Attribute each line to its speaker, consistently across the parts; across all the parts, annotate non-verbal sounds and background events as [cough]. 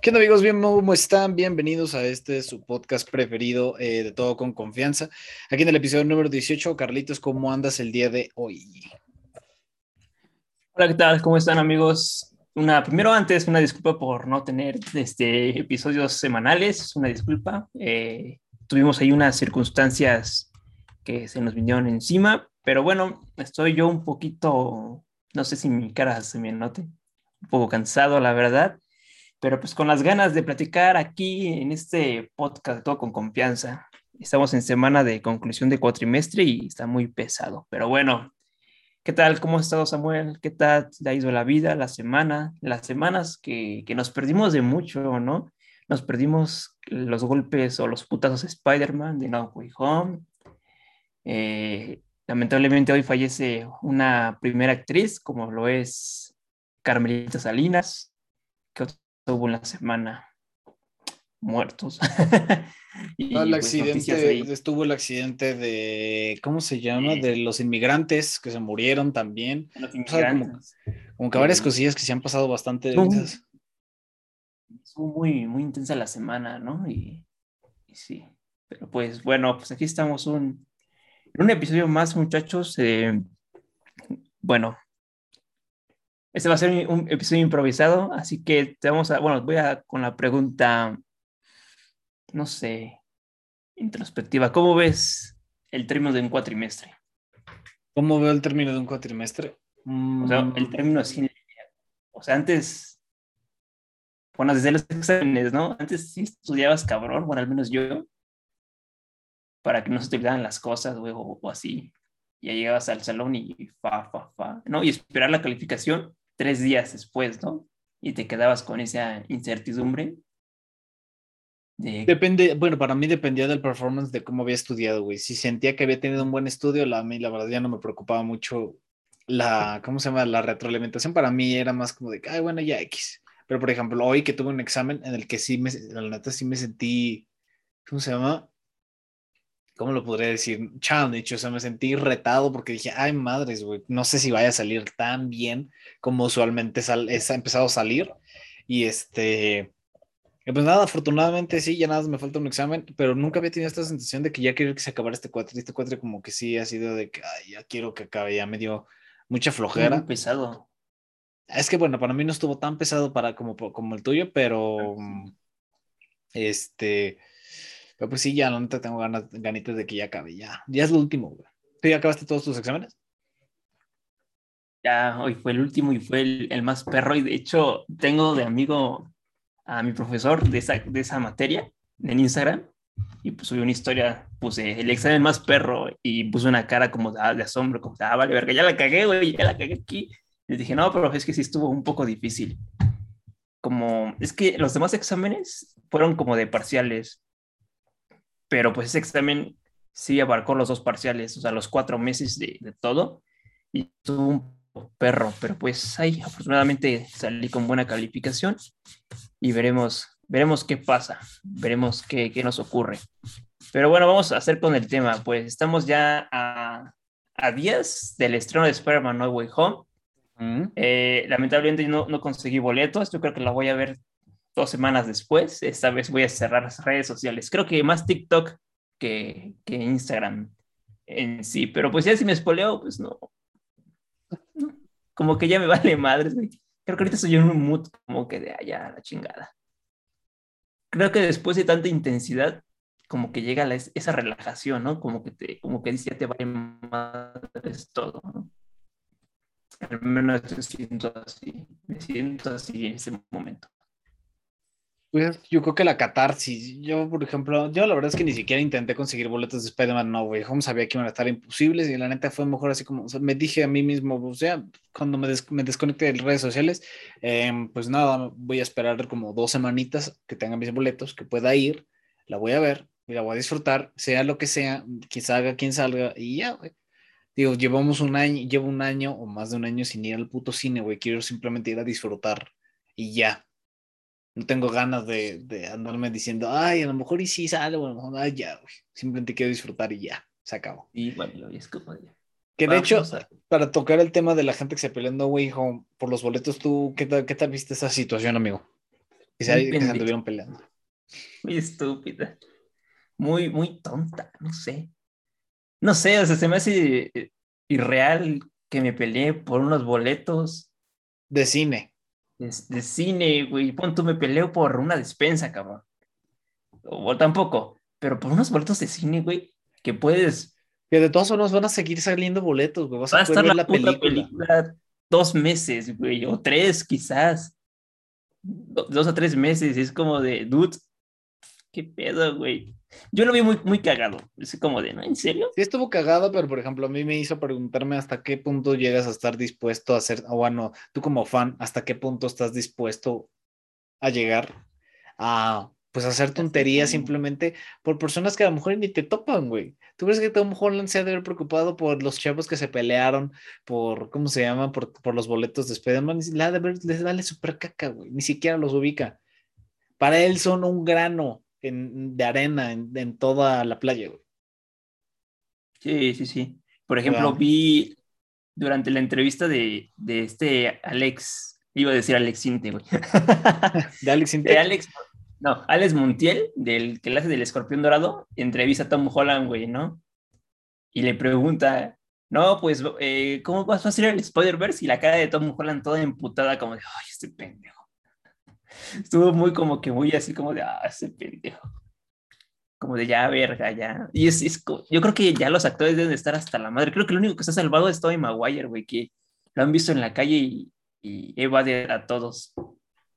Speaker 1: ¿Qué onda amigos? Bien, ¿Cómo están? Bienvenidos a este su podcast preferido eh, de Todo con Confianza. Aquí en el episodio número 18, Carlitos, ¿cómo andas el día de hoy?
Speaker 2: Hola, ¿qué tal? ¿Cómo están amigos? Una, primero antes, una disculpa por no tener este, episodios semanales, una disculpa. Eh, tuvimos ahí unas circunstancias que se nos vinieron encima, pero bueno, estoy yo un poquito, no sé si mi cara se me note, un poco cansado, la verdad pero pues con las ganas de platicar aquí en este podcast todo con confianza. Estamos en semana de conclusión de cuatrimestre y está muy pesado, pero bueno, ¿qué tal? ¿Cómo has estado Samuel? ¿Qué tal te ha ido la vida, la semana, las semanas que, que nos perdimos de mucho, ¿no? Nos perdimos los golpes o los putazos de Spider-Man de No Way Home. Eh, lamentablemente hoy fallece una primera actriz, como lo es Carmelita Salinas, que tuvo una semana muertos. [laughs]
Speaker 1: y, el pues, accidente, estuvo el accidente de, ¿cómo se llama? De los inmigrantes que se murieron también. como, que varias cosillas que se han pasado bastante
Speaker 2: Estuvo muy, muy intensa la semana, ¿no? Y, sí, pero pues bueno, pues aquí estamos un, en un episodio más, muchachos. Eh, bueno, este va a ser un episodio improvisado, así que te vamos a, bueno, voy a con la pregunta, no sé, introspectiva. ¿Cómo ves el término de un cuatrimestre?
Speaker 1: ¿Cómo veo el término de un cuatrimestre?
Speaker 2: O sea, el mm. término es O sea, antes, bueno, desde los exámenes, ¿no? Antes sí estudiabas cabrón, bueno, al menos yo, para que no se te olvidaran las cosas, o, o así. Ya llegabas al salón y fa, fa, fa, ¿no? Y esperar la calificación tres días después, ¿no? Y te quedabas con esa incertidumbre.
Speaker 1: Depende, bueno, para mí dependía del performance de cómo había estudiado, güey. Si sentía que había tenido un buen estudio, la, a la verdad ya no me preocupaba mucho la, ¿cómo se llama? La retroalimentación para mí era más como de, ay, bueno, ya X. Pero, por ejemplo, hoy que tuve un examen en el que sí me, la neta sí me sentí, ¿cómo se llama? ¿Cómo lo podría decir? Challenge, o sea, me sentí retado porque dije, ay madres, güey, no sé si vaya a salir tan bien como usualmente sal es, ha empezado a salir. Y este, pues nada, afortunadamente sí, ya nada, me falta un examen, pero nunca había tenido esta sensación de que ya quiero que se acabara este cuatro. Este cuatro como que sí ha sido de que, ay, ya quiero que acabe, ya me dio mucha flojera.
Speaker 2: Muy pesado.
Speaker 1: Es que bueno, para mí no estuvo tan pesado para como, como el tuyo, pero este pero pues sí, ya no te tengo ganas, ganitas de que ya acabe, ya. Ya es lo último, güey. ¿Tú ya acabaste todos tus exámenes?
Speaker 2: Ya, hoy fue el último y fue el, más perro. Y de hecho, tengo de amigo a mi profesor de esa, de esa materia en Instagram. Y pues subí una historia, puse el examen más perro y puse una cara como de, ah, asombro, como de, ah, vale, verga, ya la cagué, güey, ya la cagué aquí. Les dije, no, pero es que sí estuvo un poco difícil. Como, es que los demás exámenes fueron como de parciales pero pues ese examen sí abarcó los dos parciales, o sea, los cuatro meses de, todo, y tuvo un perro, pero pues ahí afortunadamente salí con buena calificación y veremos, veremos qué pasa, veremos qué, qué nos ocurre. Pero bueno, vamos a hacer con el tema, pues estamos ya a, a días del estreno de Spider-Man No Way Home. Eh, lamentablemente no, no conseguí boletos, yo creo que la voy a ver dos semanas después. Esta vez voy a cerrar las redes sociales. Creo que más TikTok que, que Instagram en sí. Pero pues ya si me espoleo, pues no. Como que ya me [laughs] vale madres. Creo que ahorita estoy en un mood como que de allá la chingada. Creo que después de tanta intensidad, como que llega esa relajación, ¿no? Como que te, como que dice, ya te vale madres todo. Al menos me siento así, me siento así en ese momento.
Speaker 1: Pues yo creo que la catarsis, yo por ejemplo, yo la verdad es que ni siquiera intenté conseguir boletos de Spider-Man No Way Home, sabía que iban a estar imposibles y la neta fue mejor así como, me dije a mí mismo, o sea, cuando me, me desconecte de redes sociales, em, pues nada, voy a esperar como dos semanitas que tengan mis boletos, que pueda ir, la voy a ver y la voy a disfrutar, sea lo que sea, quien salga, quien salga y ya, güey. Digo, llevamos un año, llevo un año o más de un año sin ir al puto cine, güey, quiero simplemente ir a disfrutar y ya, no tengo ganas de, de, andarme diciendo, ay, a lo mejor y sí sale, o a lo mejor, ay, ya, güey. Simplemente quiero disfrutar y ya, se acabó.
Speaker 2: Y bueno, es como ya.
Speaker 1: Que de hecho, para tocar el tema de la gente que se peleó en No Way Home por los boletos, ¿tú qué tal, qué tal viste esa situación, amigo? Que se, que se anduvieron peleando.
Speaker 2: Muy estúpida. Muy, muy tonta, no sé. No sé, o sea, se me hace eh, irreal que me peleé por unos boletos.
Speaker 1: De cine.
Speaker 2: De, de cine, güey. Pon tú, me peleo por una despensa, cabrón. O, tampoco, pero por unos boletos de cine, güey, que puedes.
Speaker 1: Que de todas formas van a seguir saliendo boletos, güey. Vas a,
Speaker 2: Va a estar la, película. película dos meses, güey, o tres quizás. Dos o tres meses. Es como de, dude, qué pedo, güey. Yo lo vi muy, muy cagado. Es como de, ¿no? ¿En serio?
Speaker 1: Sí, estuvo cagado, pero por ejemplo, a mí me hizo preguntarme hasta qué punto llegas a estar dispuesto a hacer, o bueno, tú como fan, hasta qué punto estás dispuesto a llegar a pues hacer tonterías simplemente por personas que a lo mejor ni te topan, güey. ¿Tú crees que Tom Holland se ha de haber preocupado por los chavos que se pelearon, por, ¿cómo se llama? Por, por los boletos de Spider-Man. Le de ver, les vale súper caca, güey. Ni siquiera los ubica. Para él son un grano en, de arena en, en, toda la playa, güey.
Speaker 2: Sí, sí, sí. Por ejemplo, vi durante la entrevista de, de este Alex, iba a decir Alex Inte, güey. [laughs]
Speaker 1: de Alex Inte.
Speaker 2: De Alex no, Alex Montiel, del que hace del escorpión dorado, entrevista a Tom Holland, güey, ¿no? Y le pregunta, no, pues, eh, ¿cómo vas a hacer el Spider-Verse? Y la cara de Tom Holland toda emputada, como de, ay, este pendejo. Estuvo muy como que muy así, como de, ah, este pendejo. Como de ya, verga, ya. Y es, es, yo creo que ya los actores deben estar hasta la madre. Creo que lo único que está salvado es Tobey Maguire, güey, que lo han visto en la calle y, y evade a todos.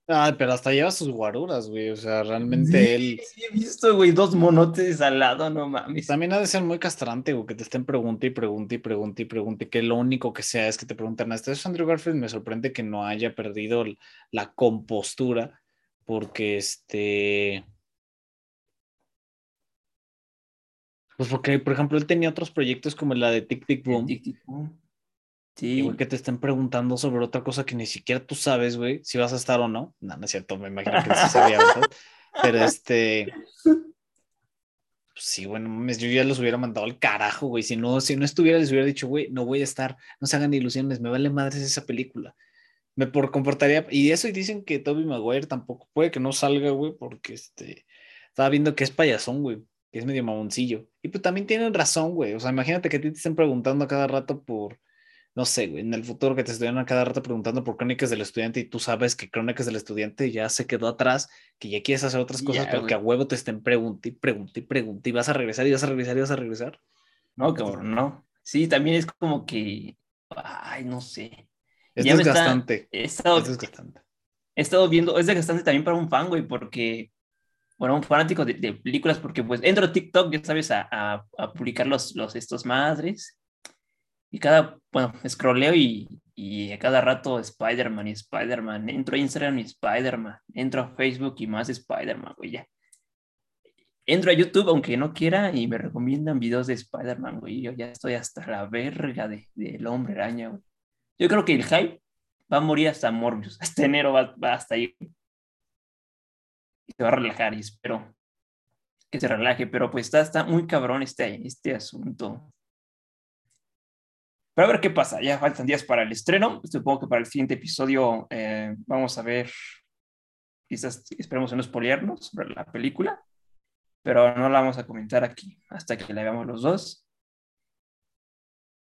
Speaker 1: Ah, pero hasta lleva sus guaruras, güey. O sea, realmente él.
Speaker 2: Sí, he visto, güey, dos monotes al lado, no mames.
Speaker 1: También ha de ser muy castrante, güey, que te estén preguntando y preguntando y preguntando y preguntando, que lo único que sea es que te preguntan, ¿esto es Andrew Garfield? Me sorprende que no haya perdido la compostura, porque este. Pues porque, por ejemplo, él tenía otros proyectos como la de Tic Tic Boom. Tic -tic -boom. Sí. güey, que te estén preguntando sobre otra cosa que ni siquiera tú sabes, güey, si vas a estar o no. No, no es cierto, me imagino que sí sabía, ¿verdad? Pero este. Pues sí, bueno, yo ya los hubiera mandado al carajo, güey. Si no, si no estuviera, les hubiera dicho, güey, no voy a estar, no se hagan ilusiones, me vale madres esa película. Me por comportaría, y eso y dicen que Toby Maguire tampoco puede que no salga, güey, porque este, estaba viendo que es payasón, güey, que es medio mamoncillo. Y pues también tienen razón, güey. O sea, imagínate que a ti te estén preguntando a cada rato por, no sé, güey, en el futuro que te estuvieran a cada rato preguntando por Crónicas del Estudiante y tú sabes que Crónicas del Estudiante ya se quedó atrás, que ya quieres hacer otras cosas, pero que a huevo te estén preguntando y preguntando y preguntando y vas a regresar y vas a regresar y vas a regresar.
Speaker 2: No, cabrón, no. Sí, también es como que, ay, no sé.
Speaker 1: Es desgastante.
Speaker 2: he, estado, es desgastante. He estado viendo, es desgastante también para un fan, güey, porque, bueno, un fanático de, películas, porque pues entro a TikTok, ya sabes, a, a, a publicar los, los estos madres y cada, bueno, scrolleo y, y a cada rato Spider-Man y Spider-Man. Entro a Instagram y Spider-Man. Entro a Facebook y más Spider-Man, güey, ya. Entro a YouTube aunque no quiera y me recomiendan videos de Spider-Man, güey. Yo ya estoy hasta la verga del de, hombre araña, güey. Yo creo que el hype va a morir hasta Morbius. [laughs] Este enero va, va hasta ahí. Y se va a relajar y espero que se relaje. Pero pues está, está muy cabrón este, este asunto. Pero a ver qué pasa, ya faltan días para el estreno. Supongo que para el siguiente episodio eh, vamos a ver, quizás esperemos no spoilearnos sobre la película, pero no la vamos a comentar aquí hasta que la veamos los dos.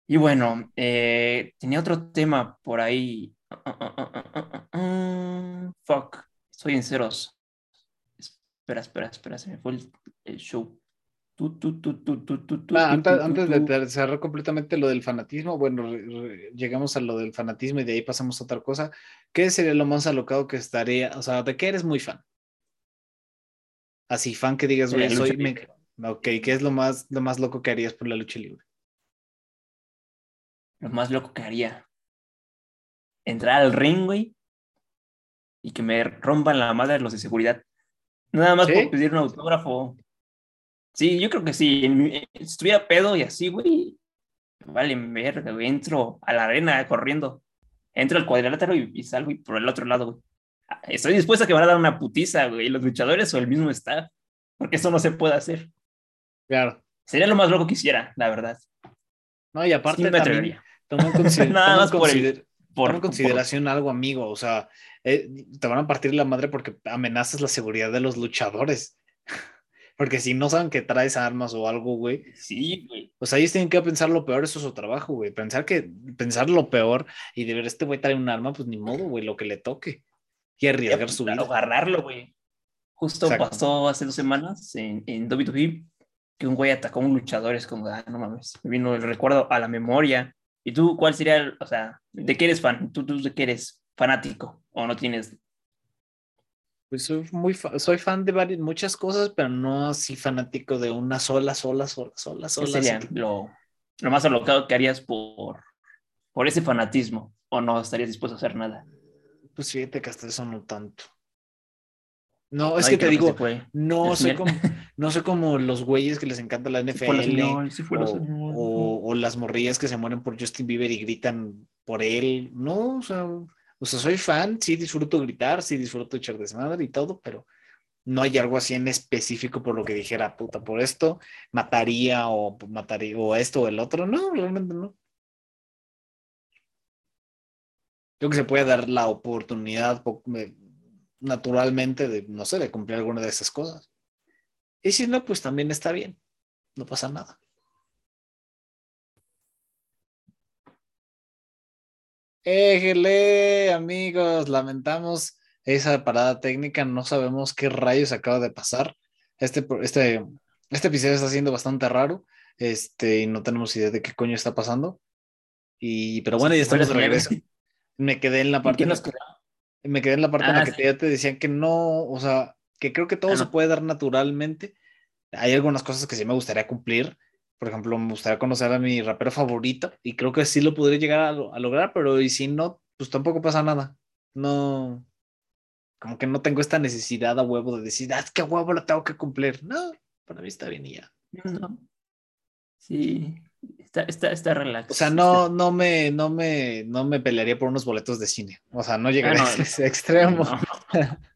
Speaker 2: Y bueno, eh, tenía otro tema por ahí. fuck, estoy en ceros. Espera, espera, espera, se me fue el show
Speaker 1: antes, de cerrar completamente lo del fanatismo, bueno, llegamos a lo del fanatismo y de ahí pasamos a otra cosa. ¿Qué sería lo más alocado que estaría? O sea, ¿de qué eres muy fan? Así, fan que digas, güey, soy. Ok, ¿qué es lo más, lo más loco que harías por la lucha libre?
Speaker 2: Lo más loco que haría. Entrar al ring, güey, y que me rompan la madre los de seguridad. Nada más por pedir un autógrafo. Sí, yo creo que sí. Si estuviera pedo y así, güey, vale, verga, güey. Entro a la arena corriendo. Entro al cuadrilátero y, salgo y por el otro lado, güey. Ah, estoy dispuesto a que van a dar una putiza, güey, los luchadores o el mismo staff. Porque eso no se puede hacer.
Speaker 1: Claro.
Speaker 2: Sería lo más loco que hiciera, la verdad.
Speaker 1: No, y aparte también toma en, consideración algo amigo. O sea, eh, te van a partir la madre porque amenazas la seguridad de los luchadores. Porque si no saben que traes armas o algo, güey.
Speaker 2: Sí, güey.
Speaker 1: O sea, ellos tienen que pensar lo peor, eso es su trabajo, güey. Pensar que, pensar lo peor y de ver este güey trae un arma, pues ni modo, güey, lo que le toque. Y arriesgar su vida.
Speaker 2: Agarrarlo, güey. Justo pasó hace dos semanas en, en WWE que un güey atacó a un luchador. Es como, ah, no mames. Me vino el recuerdo a la memoria. ¿Y tú cuál sería, el, o sea, de qué eres fan? ¿Tú, tú de qué eres fanático o no tienes
Speaker 1: pues soy muy soy fan de varias, muchas cosas, pero no así fanático de una sola, sola, sola, sola, sola.
Speaker 2: ¿Qué sería lo, lo, más alocado que harías por, por ese fanatismo? ¿O no estarías dispuesto a hacer nada?
Speaker 1: Pues fíjate que hasta eso no tanto. No, es que te digo, no soy, como, no soy como los güeyes que les encanta la NFL o, o, las morrillas que se mueren por Justin Bieber y gritan por él. No, o sea, o sea, soy fan, sí disfruto gritar, sí disfruto echar desmadre y todo, pero no hay algo así en específico por lo que dijera, puta, por esto mataría o mataría o esto o el otro. No, realmente no. Creo que se puede dar la oportunidad naturalmente de, no sé, de cumplir alguna de esas cosas. Y si no, pues también está bien. No pasa nada. Éjele, amigos, lamentamos esa parada técnica, no sabemos qué rayos acaba de pasar. Este, este, este episodio está siendo bastante raro, este, y no tenemos idea de qué coño está pasando. Y, pero bueno, ya estamos de regreso. Me quedé en la parte. En la, me quedé en la parte en la ah, que ya te decían que no, o sea, que creo que todo ah, se puede dar naturalmente. Hay algunas cosas que sí me gustaría cumplir, por ejemplo, me gustaría conocer a mi rapero favorito y creo que sí lo podría llegar a, lograr, pero y si no, pues tampoco pasa nada. No, como que no tengo esta necesidad a huevo de decir, ah, es que a huevo lo tengo que cumplir. No, para mí está bien y ya.
Speaker 2: No. Sí, está, está, está relax.
Speaker 1: O sea, no, no me, no me, no me pelearía por unos boletos de cine. O sea, no llegaría a ese extremo. [laughs]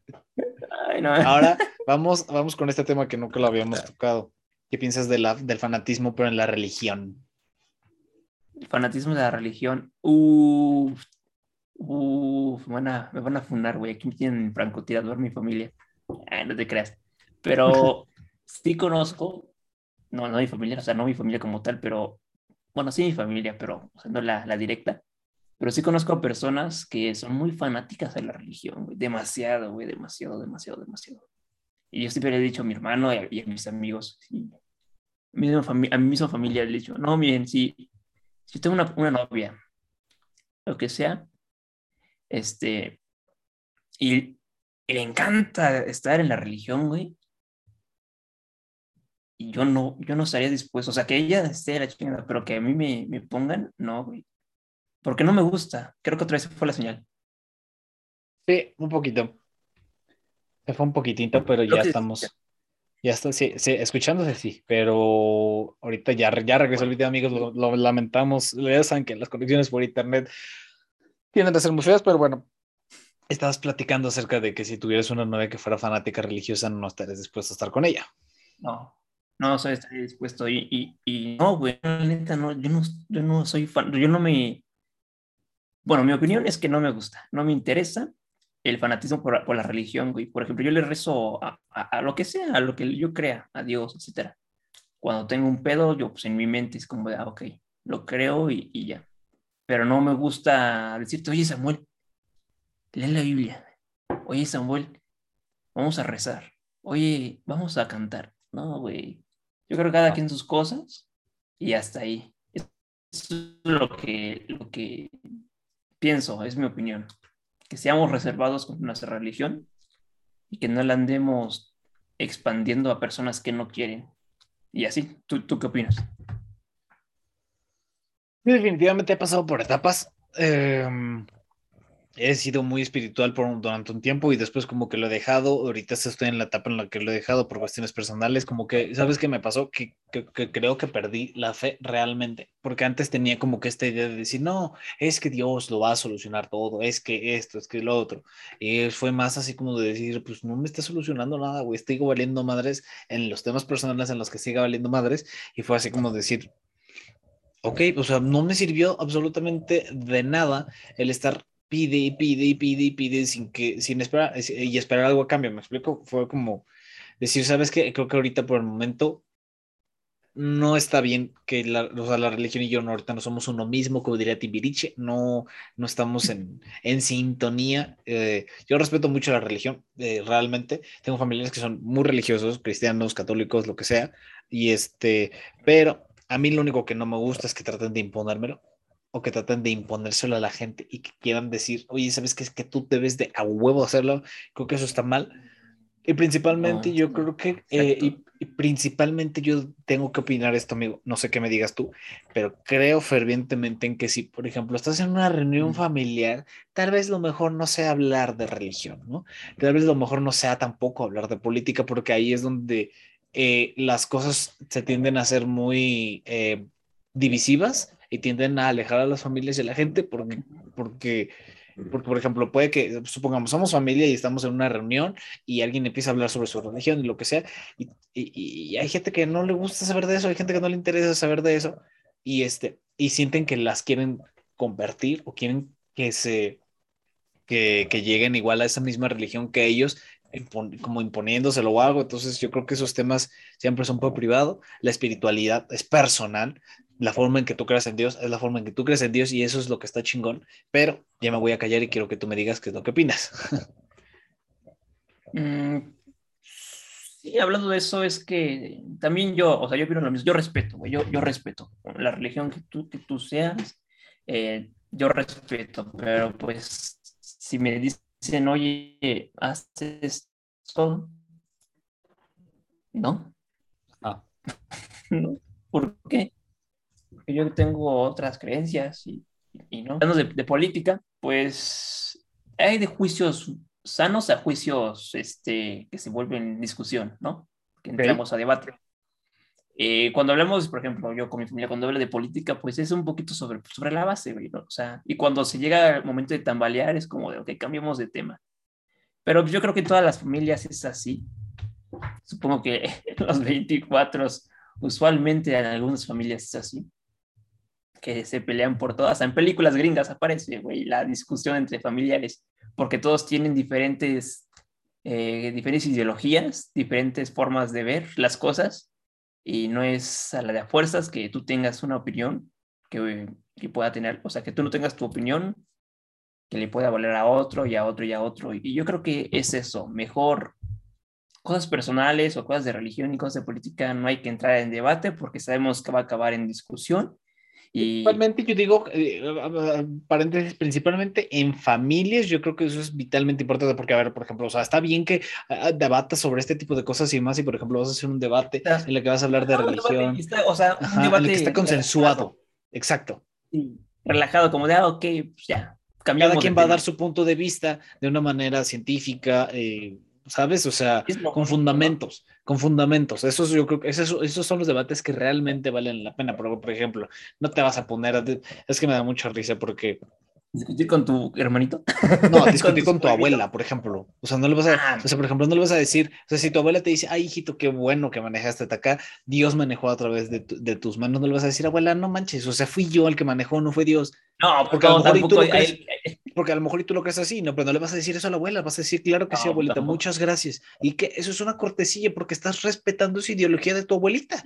Speaker 1: Ahora vamos, vamos con este tema que nunca lo habíamos tocado. ¿Qué piensas de la, del fanatismo, pero en la religión?
Speaker 2: El fanatismo de la religión. Uff, uff, me van a, me van a fundar, güey. Aquí me tienen francotirador mi familia. no te creas. Pero [laughs] sí conozco, no, no mi familia, o sea, no mi familia como tal, pero, bueno, sí mi familia, pero o sea, no la, la directa. Pero sí conozco a personas que son muy fanáticas de la religión, güey. Demasiado, güey, demasiado, demasiado, demasiado. Y yo siempre le he dicho a mi hermano y a, mis amigos, sí, a mi misma familia le he dicho, no, miren, si, si tengo una, una novia, lo que sea, este, y, le encanta estar en la religión, güey, y yo no, yo no estaría dispuesto, o sea, que ella esté la chingada, pero que a mí me, me pongan, no, güey, porque no me gusta, creo que otra vez fue la señal.
Speaker 1: Sí, un poquito. Se fue un poquitito, pero ya estamos. Ya está, sí, sí, escuchándose sí, pero ahorita ya, ya regresó el video, amigos, lo, lamentamos. Ya saben que las conexiones por internet tienen que ser muy feas, pero bueno, estabas platicando acerca de que si tuvieras una novia que fuera fanática religiosa, no estarías dispuesto a estar con ella.
Speaker 2: No, no soy estaría dispuesto. Y, y, y no, güey, neta, no, yo no, yo no soy fan, yo no me. Bueno, mi opinión es que no me gusta, no me interesa el fanatismo por, por, la religión, güey. Por ejemplo, yo le rezo a, a, lo que sea, a lo que yo crea, a Dios, etcétera. Cuando tengo un pedo, yo pues en mi mente es como de, ah, ok, lo creo y, y ya. Pero no me gusta decirte, oye Samuel, lee la Biblia. Oye Samuel, vamos a rezar. Oye, vamos a cantar. No, güey. Yo creo que cada quien sus cosas y hasta ahí. Eso es lo que, lo que pienso, es mi opinión que seamos reservados con nuestra religión y que no la andemos expandiendo a personas que no quieren. Y así, ¿tú, tú qué opinas?
Speaker 1: Definitivamente he pasado por etapas. Eh, he sido muy espiritual por, durante un tiempo y después como que lo he dejado. Ahorita estoy en la etapa en la que lo he dejado por cuestiones personales. Como que, ¿sabes qué me pasó? Que, que, creo que perdí la fe realmente. Porque antes tenía como que esta idea de decir, no, es que Dios lo va a solucionar todo, es que esto, es que lo otro. Y fue más así como de decir, pues no me está solucionando nada, güey, estoy valiendo madres en los temas personales en los que siga valiendo madres. Y fue así como decir, ok, o sea, no me sirvió absolutamente de nada el estar pide y pide y pide y pide sin que, sin esperar, y esperar algo a cambio, me explico, fue como decir, ¿sabes qué? Creo que ahorita por el momento no está bien que la, la religión y yo no, ahorita no somos uno mismo, como diría Tibiriche, no, no estamos en, en sintonía. Eh, yo respeto mucho la religión, eh, realmente. Tengo familiares que son muy religiosos, cristianos, católicos, lo que sea, y este, pero a mí lo único que no me gusta es que traten de imponérmelo o que traten de imponérselo a la gente y que quieran decir, oye, ¿sabes qué? Es que tú debes de a huevo hacerlo. Creo que eso está mal. Y principalmente yo creo que, eh, y, principalmente yo tengo que opinar esto, amigo, no sé qué me digas tú, pero creo fervientemente en que si, por ejemplo, estás en una reunión familiar, tal vez lo mejor no sea hablar de religión, ¿no? Tal vez lo mejor no sea tampoco hablar de política, porque ahí es donde eh, las cosas se tienden a ser muy eh, divisivas y tienden a alejar a las familias y a la gente porque, porque, porque, por ejemplo, puede que, supongamos, somos familia y estamos en una reunión y alguien empieza a hablar sobre su religión y lo que sea, y, y, hay gente que no le gusta saber de eso, hay gente que no le interesa saber de eso, y, este, y sienten que las quieren convertir o quieren que se... Que, que lleguen igual a esa misma religión que ellos como imponiéndoselo o algo. Entonces yo creo que esos temas siempre son por privado. La espiritualidad es personal. La forma en que tú creas en Dios es la forma en que tú crees en Dios y eso es lo que está chingón. Pero ya me voy a callar y quiero que tú me digas qué es lo que opinas. [laughs]
Speaker 2: Mm, sí, hablando de eso, es que también yo, o sea, yo opino lo mismo. Yo respeto, yo, yo respeto la religión que tú, que tú seas. Eh, yo respeto, pero pues si me dices dicen, oye, haces esto. ¿No? Ah. [laughs] ¿No? ¿Por qué? Porque yo tengo otras creencias y, no. Hablando de, política, pues hay de juicios sanos a juicios este, que se vuelven discusión, ¿no? Que entramos a debate. Eh, cuando hablamos, por ejemplo, yo con mi familia, cuando hablo de política, pues es un poquito sobre, sobre la base, ¿no? O sea, y cuando se llega el momento de tambalear, es como de, ok, cambiemos de tema. Pero yo creo que en todas las familias es así. Supongo que [laughs] los 24, usualmente en algunas familias es así. Que se pelean por todas. En películas gringas aparece, güey, la discusión entre familiares, porque todos tienen diferentes, eh, diferentes ideologías, diferentes formas de ver las cosas y no es a la de fuerzas que tú tengas una opinión que, que, pueda tener, o sea, que tú no tengas tu opinión que le pueda valer a otro y a otro y a otro. Y yo creo que es eso, mejor cosas personales o cosas de religión y cosas de política no hay que entrar en debate porque sabemos que va a acabar en discusión
Speaker 1: Principalmente, yo digo, eh, paréntesis, principalmente en familias, yo creo que eso es vitalmente importante porque, a ver, por ejemplo, o sea, está bien que uh, debatas sobre este tipo de cosas y más, y por ejemplo, vas a hacer un debate en el que vas a hablar de religión.
Speaker 2: o sea, un debate
Speaker 1: que está consensuado. Exacto.
Speaker 2: relajado, como de, ah, ok, pues ya.
Speaker 1: Cada quien va a dar su punto de vista de una manera científica, eh, ¿sabes? O sea, con fundamentos, con fundamentos. Esos yo creo que esos, esos, son los debates que realmente valen la pena. Por, por ejemplo, no te vas a poner, a, es que me da mucha risa porque...
Speaker 2: ¿Discutir con tu hermanito? [laughs]
Speaker 1: No, discutir con, tu abuela, por ejemplo. O sea, no le vas a, ah. o sea, por ejemplo, no le vas a decir, o sea, si tu abuela te dice, ay, hijito, qué bueno que manejaste acá, Dios manejó a través de, de, tus manos, no le vas a decir, abuela, no manches, o sea, fui yo el que manejó, no fue Dios.
Speaker 2: No, porque no, a lo mejor
Speaker 1: porque a lo mejor tú lo crees así, no, pero no le vas a decir eso a la abuela, vas a decir, claro que sí, abuelita, muchas gracias. Y que eso es una cortesía porque estás respetando esa ideología de tu abuelita.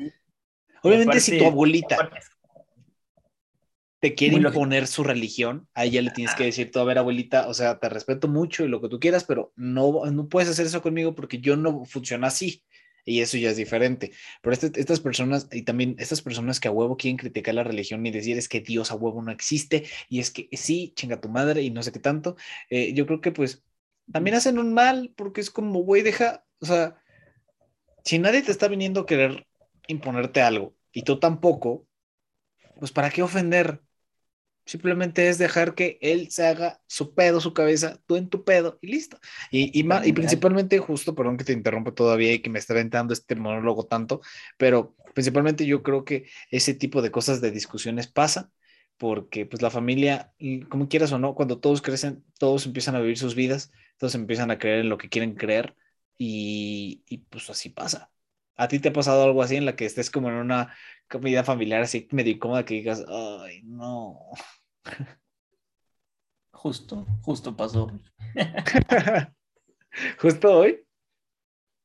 Speaker 1: Obviamente, si tu abuelita te quiere imponer su religión, a ella le tienes que decir, tú, a ver, abuelita, o sea, te respeto mucho y lo que tú quieras, pero no, no puedes hacer eso conmigo porque yo no funciona así y eso ya es diferente. Pero este, estas personas, y también estas personas que a huevo quieren criticar la religión y decir es que Dios a huevo no existe, y es que sí, chinga tu madre y no sé qué tanto, eh, yo creo que pues también hacen un mal porque es como, güey, deja, o sea, si nadie te está viniendo a querer imponerte algo y tú tampoco, pues ¿para qué ofender? Simplemente es dejar que él se haga su pedo, su cabeza, tú en tu pedo y listo. Y, y, y principalmente, justo, perdón que te interrumpa todavía y que me está aventando este monólogo tanto, pero principalmente yo creo que ese tipo de cosas de discusiones pasa porque pues la familia, como quieras o no, cuando todos crecen, todos empiezan a vivir sus vidas, todos empiezan a creer en lo que quieren creer y, y pues así pasa. ¿A ti te ha pasado algo así en la que estés como en una comida familiar así medio incómoda que digas, ay, no?
Speaker 2: Justo, justo pasó. [laughs]
Speaker 1: ¿Justo hoy?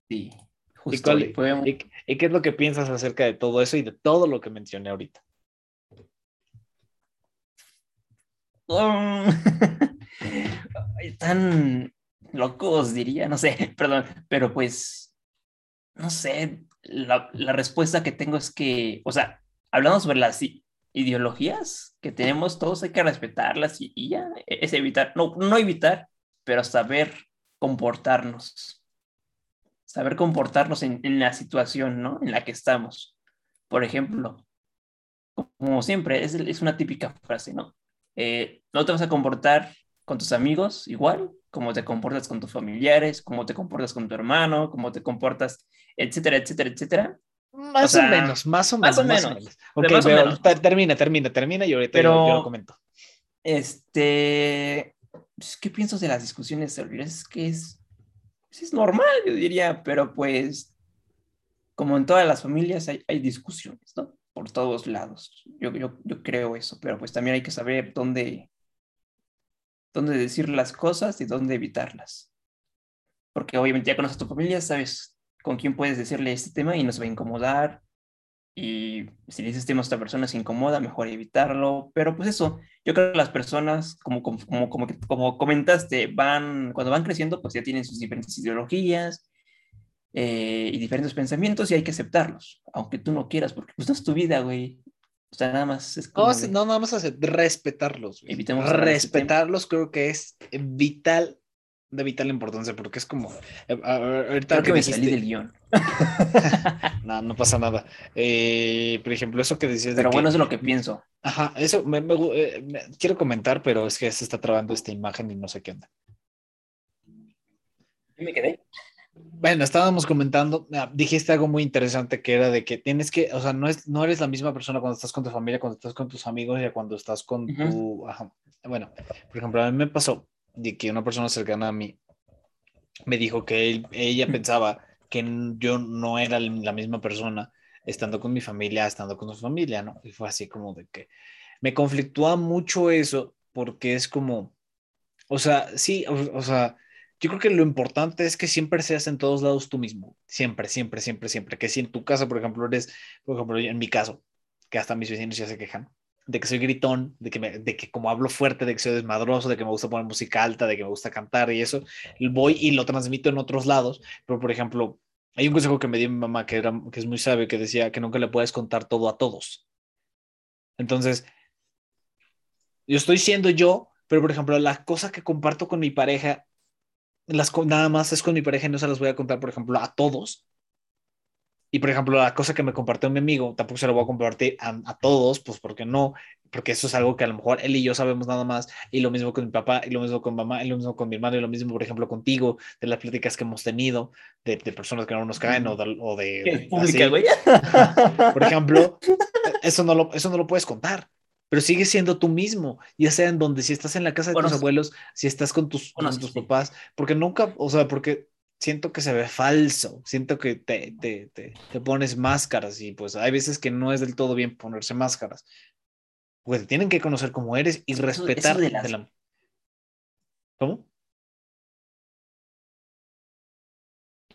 Speaker 2: Sí,
Speaker 1: ¿Y,
Speaker 2: justo.
Speaker 1: cuál-
Speaker 2: hoy.
Speaker 1: Y- y qué es lo que piensas acerca de todo eso y de todo lo que mencioné ahorita? [laughs]
Speaker 2: Están locos, diría, no sé, [laughs] perdón, pero pues, no sé, la, la respuesta que tengo es que, o sea, hablando sobre las ideologías que tenemos, todos hay que respetarlas y, ya, e- es evitar, no, no evitar, pero saber comportarnos, saber comportarnos en, en la situación, ¿no? En la que estamos. Por ejemplo, como siempre, es, es una típica frase, ¿no? Eh, no te vas a comportar con tus amigos igual, como te comportas con tus familiares, como te comportas con tu hermano, como te comportas, etcétera, etcétera, etcétera.
Speaker 1: Más
Speaker 2: sea,
Speaker 1: o menos, más o menos.
Speaker 2: más o
Speaker 1: más o
Speaker 2: menos.
Speaker 1: menos. Ok,
Speaker 2: más o
Speaker 1: veo-
Speaker 2: menos.
Speaker 1: ter- termina, termina, termina y ahorita
Speaker 2: Pero-
Speaker 1: yo, yo lo comento.
Speaker 2: Este, pues, ¿qué piensas de las discusiones Es que es, pues, es normal, yo diría, pero pues, como en todas las familias hay, hay discusiones, ¿no? Por todos lados. Yo, yo, yo creo eso, pero pues también hay que saber dónde, dónde decir las cosas y dónde evitarlas. Porque obviamente ya conoces a tu familia, sabes con quién puedes decirle este tema y no se va a incomodar. Y si le dices tema a esta persona se incomoda, mejor evitarlo. Pero pues eso, yo creo que las personas, como, como, como, como, comentaste, van, cuando van creciendo, pues ya tienen sus diferentes ideologías eh, y diferentes pensamientos y hay que aceptarlos, aunque tú no quieras, porque pues no es tu vida, güey. O sea, nada más es como
Speaker 1: No, no, nada más hacer, respetarlos. güey.
Speaker 2: Evitemos ese
Speaker 1: Respetarlos creo que es vital, de vital importancia, porque es como, eh, ahorita
Speaker 2: Creo que me
Speaker 1: dijiste-
Speaker 2: salí del guion. [laughs]
Speaker 1: No, no pasa nada. Eh, por ejemplo, eso que decías de
Speaker 2: Pero
Speaker 1: que-
Speaker 2: bueno, eso es lo que pienso.
Speaker 1: Ajá, eso me, me gu- eh, me- quiero comentar, pero es que se está trabando esta imagen y no sé qué onda.
Speaker 2: Me quedé.
Speaker 1: Bueno, estábamos comentando, ah, dijiste algo muy interesante que era de que tienes que, o sea, no, es, no eres la misma persona cuando estás con tu familia, cuando estás con tus amigos y cuando estás con tu... Ajá. Bueno, por ejemplo, a mí me pasó de que una persona cercana a mí me dijo que él- ella [clears throat] pensaba que yo no era la misma persona estando con mi familia, estando con su familia, ¿no? Y fue así como de que me conflictúa mucho eso porque es como, o sea, sí, o, o sea, yo creo que lo importante es que siempre seas en todos lados tú mismo, siempre, siempre, siempre, siempre, que si en tu casa, por ejemplo, eres, por ejemplo, en mi caso, que hasta mis vecinos ya se quejan, de que soy gritón, de que, me- de que como hablo fuerte, de que soy desmadroso, de que me gusta poner música alta, de que me gusta cantar y eso, voy y lo transmito en otros lados, pero por ejemplo, hay un consejo que me dio mi mamá que, era, que es muy sabio, que decía que nunca le puedes contar todo a todos. Entonces, yo estoy siendo yo, pero por ejemplo, las cosas que comparto con mi pareja, las nada más es con mi pareja y no se las voy a contar, por ejemplo, a todos. Y por ejemplo, la cosa que me compartió mi amigo, tampoco se la voy a compartir a, a todos, pues porque no, porque eso es algo que a lo mejor él y yo sabemos nada más, y lo mismo con mi papá, y lo mismo con mamá, y lo mismo con mi hermano, y lo mismo, por ejemplo, contigo, de las pláticas que hemos tenido, de, de personas que no nos caen, o de... O de,
Speaker 2: pública, güey.
Speaker 1: Por ejemplo, eso no, lo, eso no lo puedes contar, pero sigues siendo tú mismo, ya sea en donde, si estás en la casa de
Speaker 2: Bueno,
Speaker 1: tus abuelos, si estás con tus,
Speaker 2: Bueno,
Speaker 1: con tus
Speaker 2: sí.
Speaker 1: papás, porque nunca, o sea, porque siento que se ve falso, siento que te, te, te, te pones máscaras y pues hay veces que no es del todo bien ponerse máscaras, te tienen que conocer como eres y respetar.
Speaker 2: de las-
Speaker 1: la- ¿Cómo?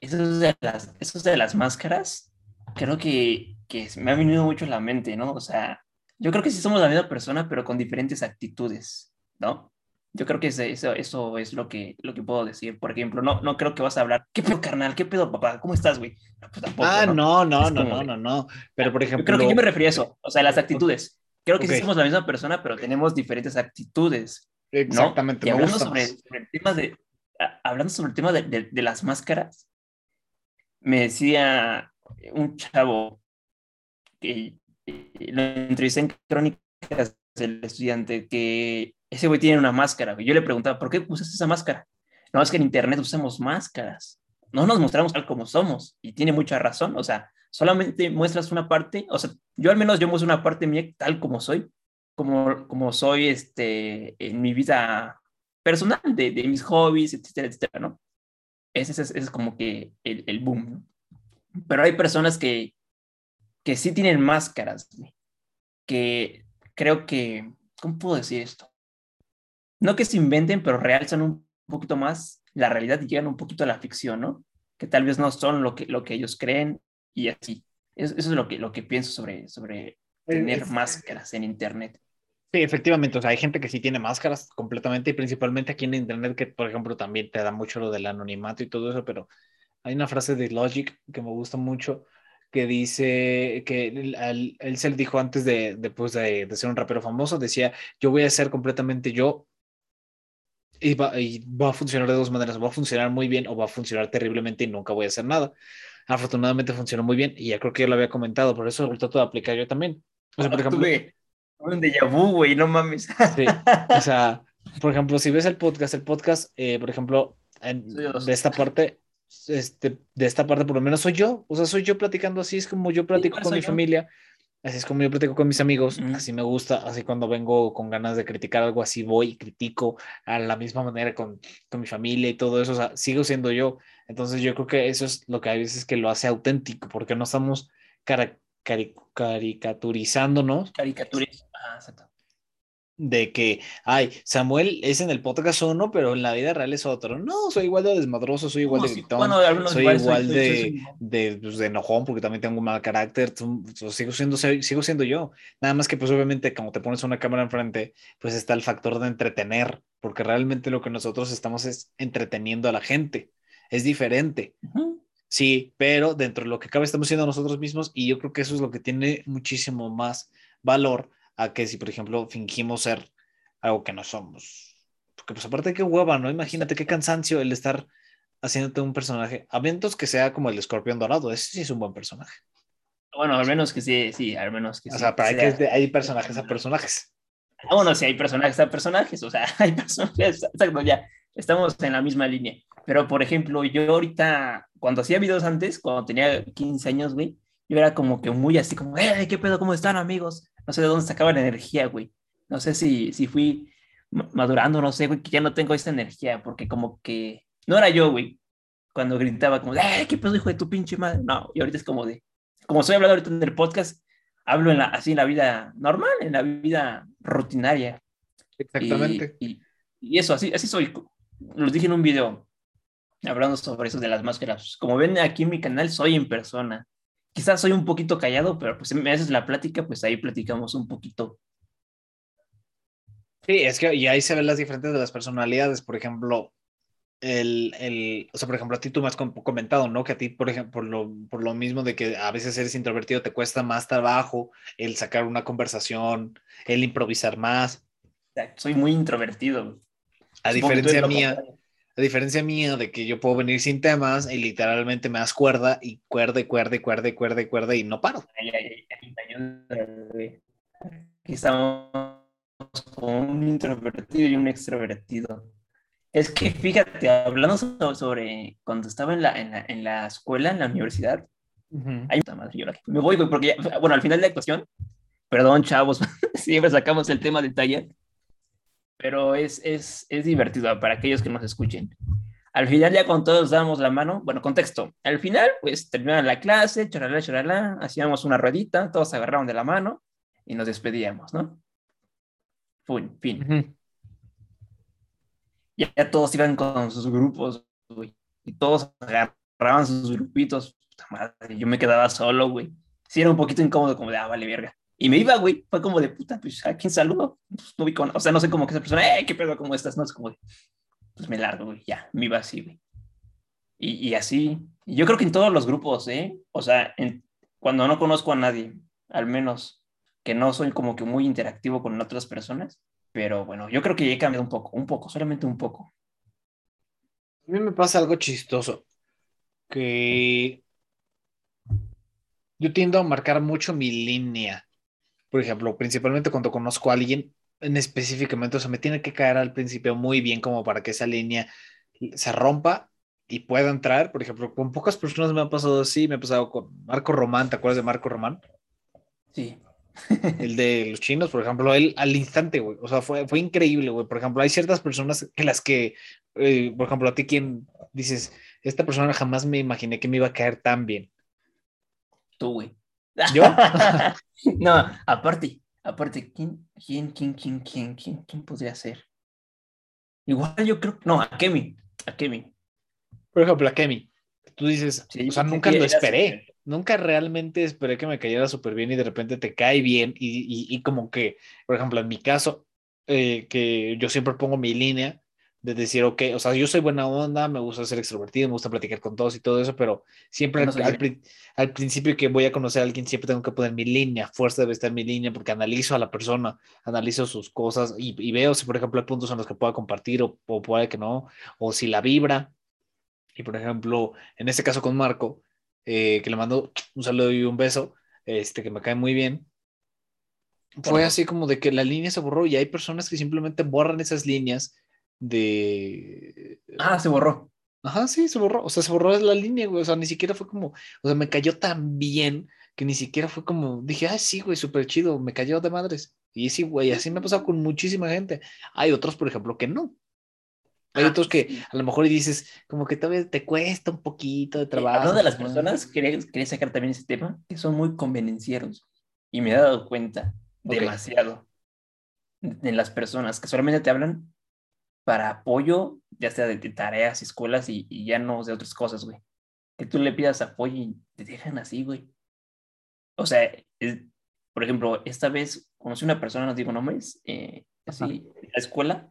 Speaker 2: Eso de las, eso de las máscaras, creo que, que me ha venido mucho a la mente, ¿no? O sea, yo creo que sí somos la misma persona, pero con diferentes actitudes, ¿no? Yo creo que eso, eso es lo que, lo que puedo decir. Por ejemplo, no, no creo que vas a hablar, ¿qué pedo, carnal? ¿Qué pedo, papá? ¿Cómo estás, güey? No, pues tampoco,
Speaker 1: ah, no, no, no, no, no, no, pero por
Speaker 2: Yo
Speaker 1: ejemplo...
Speaker 2: creo que yo me refería a eso, o sea, las actitudes. Creo que
Speaker 1: Ok.
Speaker 2: sí somos la misma persona, pero tenemos diferentes actitudes. ¿no?
Speaker 1: Exactamente.
Speaker 2: Y hablando sobre, sobre el tema de, hablando sobre el tema de, de- de las máscaras, me decía un chavo que eh, lo entrevisté en Crónicas del Estudiante, que ese güey tiene una máscara. Yo le preguntaba, ¿por qué usas esa máscara? No, es que en Internet usamos máscaras. No nos mostramos tal como somos. Y tiene mucha razón. O sea, solamente muestras una parte. O sea, yo al menos yo muestro una parte mía tal como soy. Como, como soy este, en mi vida personal, de, de mis hobbies, etcétera, etcétera, ¿no? Ese, es- ese es como que el, el boom, ¿no? Pero hay personas que, que sí tienen máscaras, que creo que, ¿cómo puedo decir esto? no que se inventen, pero realzan un poquito más la realidad y llegan un poquito a la ficción, ¿no? Que tal vez no son lo que, lo que ellos creen y así. Eso, es lo que, lo que pienso sobre, sobre tener máscaras en Internet.
Speaker 1: Sí, efectivamente, o sea, hay gente que sí tiene máscaras completamente y principalmente aquí en Internet que, por ejemplo, también te da mucho lo del anonimato y todo eso, pero hay una frase de Logic que me gusta mucho que dice que él, él, se le dijo antes de, después de, de, ser un rapero famoso, decía, yo voy a ser completamente yo y va, y va, a funcionar de dos maneras, va a funcionar muy bien o va a funcionar terriblemente y nunca voy a hacer nada. Afortunadamente funcionó muy bien y ya creo que yo lo había comentado, por eso lo trato de aplicar yo también.
Speaker 2: O sea, por ejemplo, tuve un déjà vu, güey, no mames.
Speaker 1: Sí, [laughs] o sea, por ejemplo, si ves el podcast, el podcast, eh, por ejemplo, en, de esta parte, este, de esta parte por lo menos soy yo, o sea, soy yo platicando así, es como yo platico con mi familia, así es como yo platico con mis amigos, así me gusta, así cuando vengo con ganas de criticar algo así voy y critico a la misma manera con, con mi familia y todo eso, o sea, sigo siendo yo, entonces yo creo que eso es lo que hay veces que lo hace auténtico, porque no estamos cara, cari, caricaturizándonos.
Speaker 2: Caricaturizando, exacto
Speaker 1: de que, ay, Samuel es en el podcast uno, pero en la vida real es otro. No, soy igual de desmadroso, soy igual de gritón, soy igual de, de, pues, de, enojón, porque también tengo un mal carácter, sigo, siendo, sigo siendo yo. Nada más que, pues obviamente, como te pones una cámara enfrente, pues está el factor de entretener, porque realmente lo que nosotros estamos es entreteniendo a la gente. Es diferente. Sí, pero dentro de lo que cabe estamos siendo nosotros mismos y yo creo que eso es lo que tiene muchísimo más valor a que si, por ejemplo, fingimos ser algo que no somos. Porque pues aparte qué hueva, ¿no? Imagínate qué cansancio el estar haciéndote un personaje. A menos que sea como el escorpión dorado, ese sí es un buen personaje.
Speaker 2: Bueno, al menos que sí, sí, al menos que
Speaker 1: o
Speaker 2: sí.
Speaker 1: O sea, pero hay, que, hay personajes a personajes.
Speaker 2: Ah, bueno, sí, hay personajes a personajes, o sea, [laughs] hay personajes, exacto, ya, estamos en la misma línea. Pero, por ejemplo, yo ahorita, cuando hacía videos antes, cuando tenía 15 años, güey, yo era como que muy así, como, ¡eh, qué pedo, cómo están, amigos! No sé de dónde sacaba la energía, güey. No sé si, si fui madurando, no sé, güey, que ya no tengo esa energía, porque como que no era yo, güey, cuando gritaba como, ¡eh, qué pedo, hijo de tu pinche madre! No, y ahorita es como de, como estoy hablando ahorita en el podcast, hablo en la, así en la vida normal, en la vida rutinaria.
Speaker 1: Exactamente.
Speaker 2: Y, y, eso, así, así soy. Lo dije en un video hablando sobre eso de las máscaras. Como ven aquí en mi canal, soy en persona quizás soy un poquito callado, pero pues me haces la plática, pues ahí platicamos un poquito.
Speaker 1: Sí, es que y ahí se ven las diferentes de las personalidades, por ejemplo, el, el, o sea, por ejemplo, a ti tú me has comentado, ¿no? Que a ti, por ejemplo, por lo, por lo mismo de que a veces eres introvertido, te cuesta más trabajo el sacar una conversación, el improvisar más.
Speaker 2: Soy muy introvertido.
Speaker 1: A diferencia mía, a diferencia mía de que yo puedo venir sin temas y literalmente me das cuerda y cuerda y cuerda y cuerda y cuerda y cuerda y no paro.
Speaker 2: Aquí estamos con un introvertido y un extrovertido. Es que fíjate, hablando sobre cuando estaba en la, en la, en la escuela, en la universidad, hay mucha madre, yo me voy, porque bueno, al final de la actuación, perdón, chavos, [laughs] siempre sacamos el tema de taller, pero es, es, es divertido para aquellos que nos escuchen. Al final, ya con todos damos la mano, bueno, contexto. Al final, pues terminaron la clase, charalá, charalá, hacíamos una ruedita, todos agarraron de la mano y nos despedíamos, ¿no? Fin. fin. Ya todos iban con sus grupos, güey, y todos agarraban sus grupitos. Puta madre, yo me quedaba solo, güey. Sí, era un poquito incómodo, como de, ah, vale, verga. Y me iba, güey, fue como de puta, pues a quién saludo. Pues, no vi con, o sea, no sé cómo que esa persona, eh, qué pedo, ¿cómo estás? No es como de, pues me largo, güey, ya, me iba así, güey. Y, y así, yo creo que en todos los grupos, ¿eh? O sea, en, cuando no conozco a nadie, al menos que no soy como que muy interactivo con otras personas, pero bueno, yo creo que he cambiado un poco, un poco, solamente un poco.
Speaker 1: A mí me pasa algo chistoso, que yo tiendo a marcar mucho mi línea por ejemplo, principalmente cuando conozco a alguien en específicamente, o sea, me tiene que caer al principio muy bien como para que esa línea se rompa y pueda entrar. Por ejemplo, con pocas personas me ha pasado así, me ha pasado con Marco Román, ¿te acuerdas de Marco Román?
Speaker 2: Sí.
Speaker 1: el de los chinos, por ejemplo, él al instante, güey, o sea, fue, fue increíble, güey. Por ejemplo, hay ciertas personas que las que, eh, por ejemplo, a ti quien dices, esta persona jamás me imaginé que me iba a caer tan bien.
Speaker 2: Tú, güey.
Speaker 1: ¿Yo? [laughs]
Speaker 2: no, aparte, aparte, ¿quién, quién, quién, quién, quién, quién, quién podría ser? Igual yo creo, no, a Kemi, a Kemi.
Speaker 1: Por ejemplo, a Kemi. Tú dices,
Speaker 2: Sí,
Speaker 1: o sea, nunca lo esperé. Nunca realmente esperé que me cayera súper bien y de repente te cae bien. Y, y- y como que, por ejemplo, en mi caso, eh, que yo siempre pongo mi línea de decir, ok, o sea, yo soy buena onda, me gusta ser extrovertido, me gusta platicar con todos y todo eso, pero siempre
Speaker 2: No
Speaker 1: al, principio que voy a conocer a alguien, siempre tengo que poner mi línea, fuerza debe estar en mi línea, porque analizo a la persona, analizo sus cosas y, y veo si, por ejemplo, hay puntos en los que pueda compartir o, o puede que no, o si la vibra. Y, por ejemplo, en este caso con Marco, eh, que le mando un saludo y un beso, este, que me cae muy bien. Fue así como de que la línea se borró y hay personas que simplemente borran esas líneas de...
Speaker 2: Ah, se borró.
Speaker 1: Ajá, sí, se borró. O sea, se borró la línea, güey. O sea, ni siquiera fue como... O sea, me cayó tan bien que ni siquiera fue como... Dije, ah, sí, güey, súper chido. Me cayó de madres. Y sí, güey, así me ha pasado con muchísima gente. Hay otros, por ejemplo, que no. Hay
Speaker 2: Ah,
Speaker 1: otros que
Speaker 2: sí.
Speaker 1: a lo mejor dices, como que todavía te cuesta un poquito de
Speaker 2: Eh,
Speaker 1: trabajo.
Speaker 2: Hablando de las personas, quería, quería sacar también ese tema, que son muy convenencieros. Y me he dado cuenta
Speaker 1: Ok.
Speaker 2: demasiado de las personas que solamente te hablan para apoyo, ya sea de, de tareas, escuelas y, y ya no de otras cosas, güey. Que tú le pidas apoyo y te dejan así, güey. O sea, es- por ejemplo, esta vez conocí una persona, no digo nombres, eh, así, en la escuela,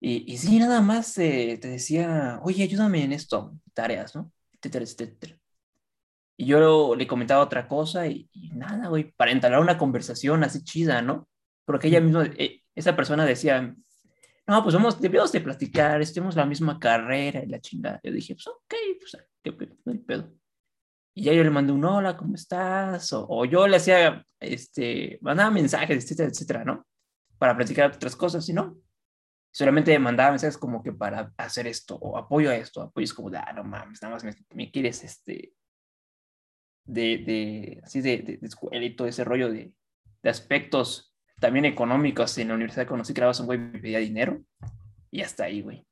Speaker 2: y, y sí, nada más eh, te decía, oye, ayúdame en esto, tareas, ¿no? Etcétera, etcétera. Y yo le comentaba otra cosa y, y nada, güey, para entablar una conversación así chida, ¿no? Porque ella misma, eh, esa persona decía, no, pues vamos, debemos de platicar, estemos la misma carrera y la chingada. Yo dije, pues ok, pues qué pedo, pedo. Y ya yo le mandé un hola, ¿cómo estás? O, o yo le hacía, este, mandaba mensajes, etcétera, etcétera, ¿no? Para platicar otras cosas, y no. Solamente mandaba mensajes como que para hacer esto, o apoyo a esto, apoyo es como de, ah, no mames, nada más me, me quieres, este, de, de así de, de, de escuela y todo ese rollo de, de aspectos también económicos. En la universidad conocí que era un güey me pedía dinero y hasta ahí, güey.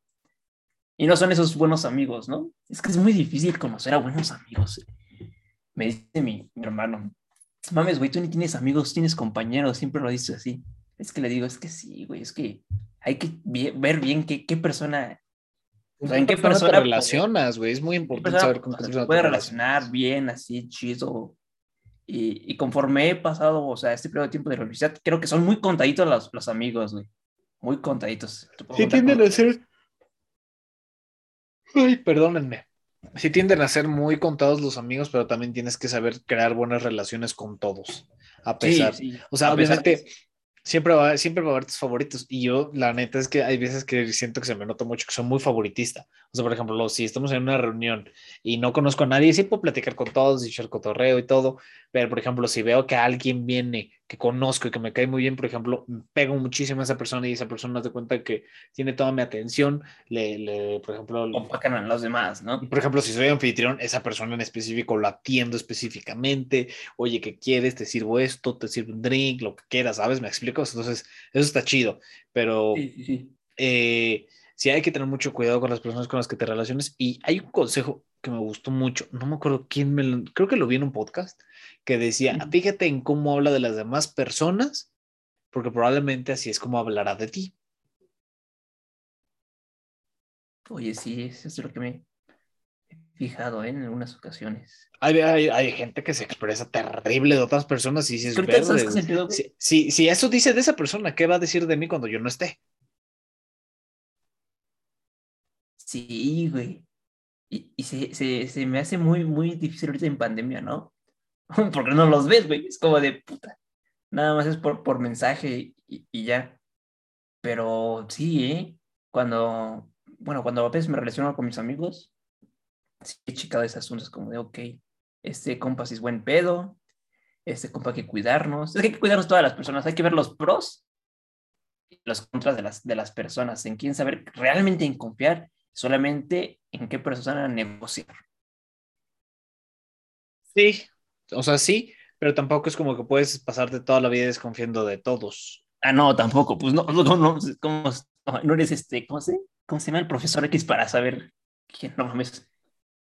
Speaker 2: Y no son esos buenos amigos, ¿no? Es que es muy difícil conocer a buenos amigos. Me dice mi, mi hermano, mames, güey, tú ni tienes amigos, tienes compañeros, siempre lo dices así. Es que le digo, es que sí, güey, es que hay que ver bien qué, qué persona, o sea, en qué
Speaker 1: te
Speaker 2: persona
Speaker 1: relacionas, güey? Es muy importante
Speaker 2: persona
Speaker 1: saber con qué
Speaker 2: se
Speaker 1: persona te
Speaker 2: puede relacionar bien, así, chido. Y, y conforme he pasado, o sea, este periodo de tiempo de la universidad, creo que son muy contaditos los, los amigos, güey. Muy contaditos.
Speaker 1: Sí tienden a ser... Ay, perdónenme. Sí tienden a ser muy contados los amigos, pero también tienes que saber crear buenas relaciones con todos, a
Speaker 2: Sí,
Speaker 1: pesar.
Speaker 2: sí.
Speaker 1: O sea,
Speaker 2: A pesar
Speaker 1: obviamente siempre va, siempre va a haber tus favoritos. Y yo, la neta, es que hay veces que siento que se me nota mucho que soy muy favoritista. O sea, por ejemplo, si estamos en una reunión y no conozco a nadie, sí puedo platicar con todos y echar cotorreo y todo. Pero, por ejemplo, si veo que alguien viene que conozco y que me cae muy bien, por ejemplo, pego muchísimo a esa persona y esa persona se cuenta que tiene toda mi atención, le, le por ejemplo,
Speaker 2: opacan a los demás, ¿no?
Speaker 1: por ejemplo, si soy anfitrión, esa persona en específico la atiendo específicamente. Oye, ¿qué quieres? Te sirvo esto, te sirvo un drink, lo que quieras, ¿sabes? ¿Me explico? Entonces, eso está chido. Pero
Speaker 2: Sí, sí, sí.
Speaker 1: eh, sí hay que tener mucho cuidado con las personas con las que te relaciones. Y hay un consejo que me gustó mucho. No me acuerdo quién me lo... Creo que lo vi en un podcast que decía, fíjate en cómo habla de las demás personas, porque probablemente así es como hablará de ti.
Speaker 2: Oye, sí, eso es lo que me he fijado ¿eh? en algunas ocasiones.
Speaker 1: Hay, hay, hay gente que se expresa terrible de otras personas y dices,
Speaker 2: Es que ahorita, ¿sabes
Speaker 1: "Verde,
Speaker 2: qué es el pedo, güey?
Speaker 1: Si, si, si eso dice de esa persona, ¿qué va a decir de mí cuando yo no esté?
Speaker 2: Sí, güey. Y, y se, se, se me hace muy, muy difícil ahorita en pandemia, ¿no? [laughs] Porque no los ves, güey. Es como de puta. Nada más es por, por mensaje y, y ya. Pero sí, ¿eh? Cuando, bueno, cuando a veces me relaciono con mis amigos, sí he checado esas asuntos como de, ok, este compa sí es buen pedo, este compa hay que cuidarnos. Es que hay que cuidarnos todas las personas, hay que ver los pros y los contras de las, de las personas, en quién saber realmente en confiar, solamente en qué persona negociar.
Speaker 1: Sí, o sea, sí, pero tampoco es como que puedes pasarte toda la vida desconfiando de todos.
Speaker 2: Ah, no, tampoco, pues no, [laughs] no, no, no, ¿cómo- no eres este, ¿cómo se, ¿cómo se llama el profesor X para saber quién, no mames,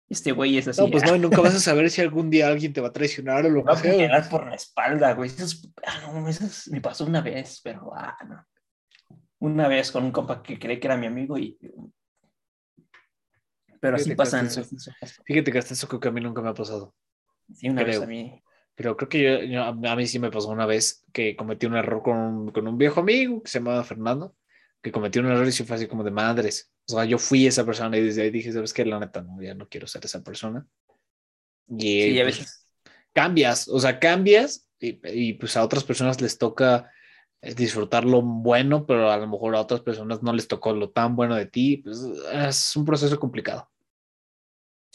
Speaker 2: este güey es así.
Speaker 1: No, pues no, y nunca [laughs] vas a saber si algún día alguien te va a traicionar o lo
Speaker 2: me
Speaker 1: que
Speaker 2: a
Speaker 1: sea.
Speaker 2: apuñalar por la espalda, güey. Eso, es- ah, no, eso es- me pasó una vez, pero, ah, no. una vez con un compa que creí que era mi amigo y... Pero así
Speaker 1: Fíjate
Speaker 2: pasan.
Speaker 1: eso- Fíjate que hasta eso creo que a mí nunca me ha pasado.
Speaker 2: Sí, una vez
Speaker 1: creo.
Speaker 2: a mí.
Speaker 1: Pero creo que yo, yo- a mí sí me pasó una vez que cometí un error con un, con un viejo amigo que se llamaba Fernando, que cometió un error y sí fue así como de madres. O sea, yo fui esa persona y desde ahí dije, ¿sabes qué? La neta, no, ya no quiero ser esa persona. Y
Speaker 2: Sí, a
Speaker 1: pues,
Speaker 2: veces.
Speaker 1: cambias, o sea, cambias y, y, pues a otras personas les toca eh, disfrutar lo bueno, pero a lo mejor a otras personas no les tocó lo tan bueno de ti. Pues es un proceso complicado.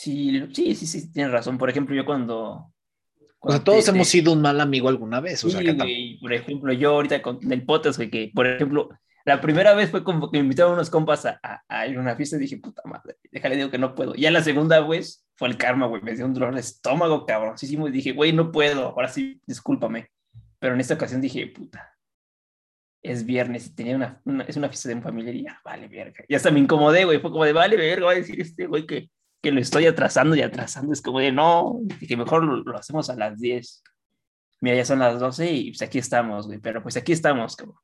Speaker 2: Sí, sí, sí, sí, tienes razón. Por ejemplo, yo cuando.
Speaker 1: O
Speaker 2: cuando
Speaker 1: sea, todos
Speaker 2: te-
Speaker 1: hemos
Speaker 2: te-
Speaker 1: sido un mal amigo alguna vez. O sea,
Speaker 2: Sí,
Speaker 1: que tam-
Speaker 2: güey, por ejemplo, yo ahorita con el podcast, güey, que por ejemplo, la primera vez fue como que me invitaron unos compas a, a- a ir a una fiesta y dije, puta madre, déjale, digo que no puedo. Ya la segunda vez fue el karma, güey, me dio un dolor de estómago, cabroncísimo, y dije, güey, no puedo, ahora sí, discúlpame. Pero en esta ocasión dije, puta, es viernes y tenía una, una- es una fiesta de un familiar y ya, vale, verga. Y hasta me incomodé, güey, fue como de, vale, verga, va a decir este güey que, que lo estoy atrasando y atrasando, es como de, no, dije, mejor lo, lo hacemos a las 10 mira, ya son las 12 y pues aquí estamos, güey, pero pues aquí estamos, cabrón.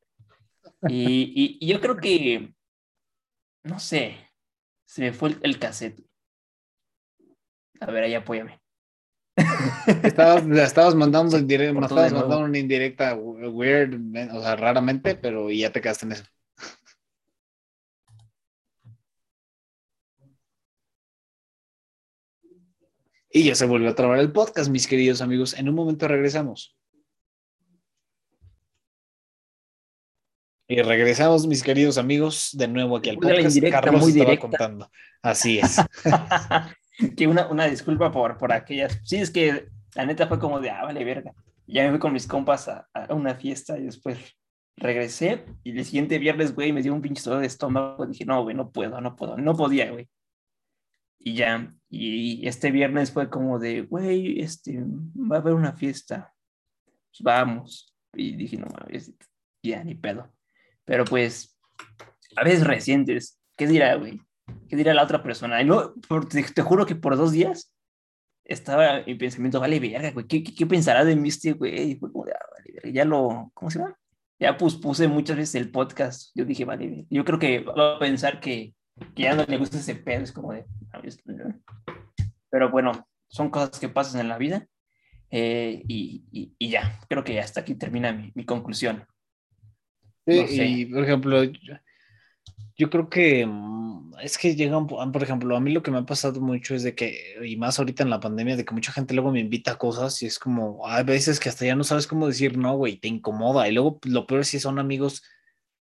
Speaker 2: Y, y, y yo creo que, no sé, se me fue el, el cassette. A ver, ahí apóyame. [laughs]
Speaker 1: Estabas, estabas mandando estabas mandando una indirecta weird, o sea, raramente, pero y ya te quedaste en eso. Y ya se volvió a trabar el podcast, mis queridos amigos. En un momento regresamos. Y regresamos, mis queridos amigos, de nuevo aquí al podcast.
Speaker 2: indirecta
Speaker 1: Carlos
Speaker 2: muy
Speaker 1: estaba contando. Así es. [laughs]
Speaker 2: que una, una disculpa por, por aquellas. Sí, es que la neta fue como de, ah, vale, verga. Ya me fui con mis compas a, a una fiesta y después regresé y el siguiente viernes, güey, me dio un pinche dolor de estómago. Dije, no, güey, no puedo, no puedo, no podía, güey. Y ya, y este viernes fue como de, güey, este, va a haber una fiesta. Pues vamos. Y dije, no mames, ya, ni pedo. Pero pues, a veces recientes, ¿qué dirá, güey? ¿Qué dirá la otra persona? Y no, por- te, te juro que por dos días estaba en pensamiento, vale, verga, güey, ¿qué, qué, qué pensará de mí este güey? Y fue como de, ah, vale, verga, ya lo, ¿cómo se llama? Ya pues puse muchas veces el podcast. Yo dije, vale, yo creo que va a pensar que, que ya no le gusta ese pedo, es como de, ¿sabes? pero bueno, son cosas que pasan en la vida. eh, y, y, y ya, creo que hasta aquí termina mi, mi conclusión. No sé.
Speaker 1: Y por ejemplo, yo, yo creo que mm, es que llegan, por ejemplo, a mí lo que me ha pasado mucho es de que, y más ahorita en la pandemia, de que mucha gente luego me invita a cosas y es como, hay veces que hasta ya no sabes cómo decir no, güey, te incomoda. Y luego pues, lo peor es si son amigos,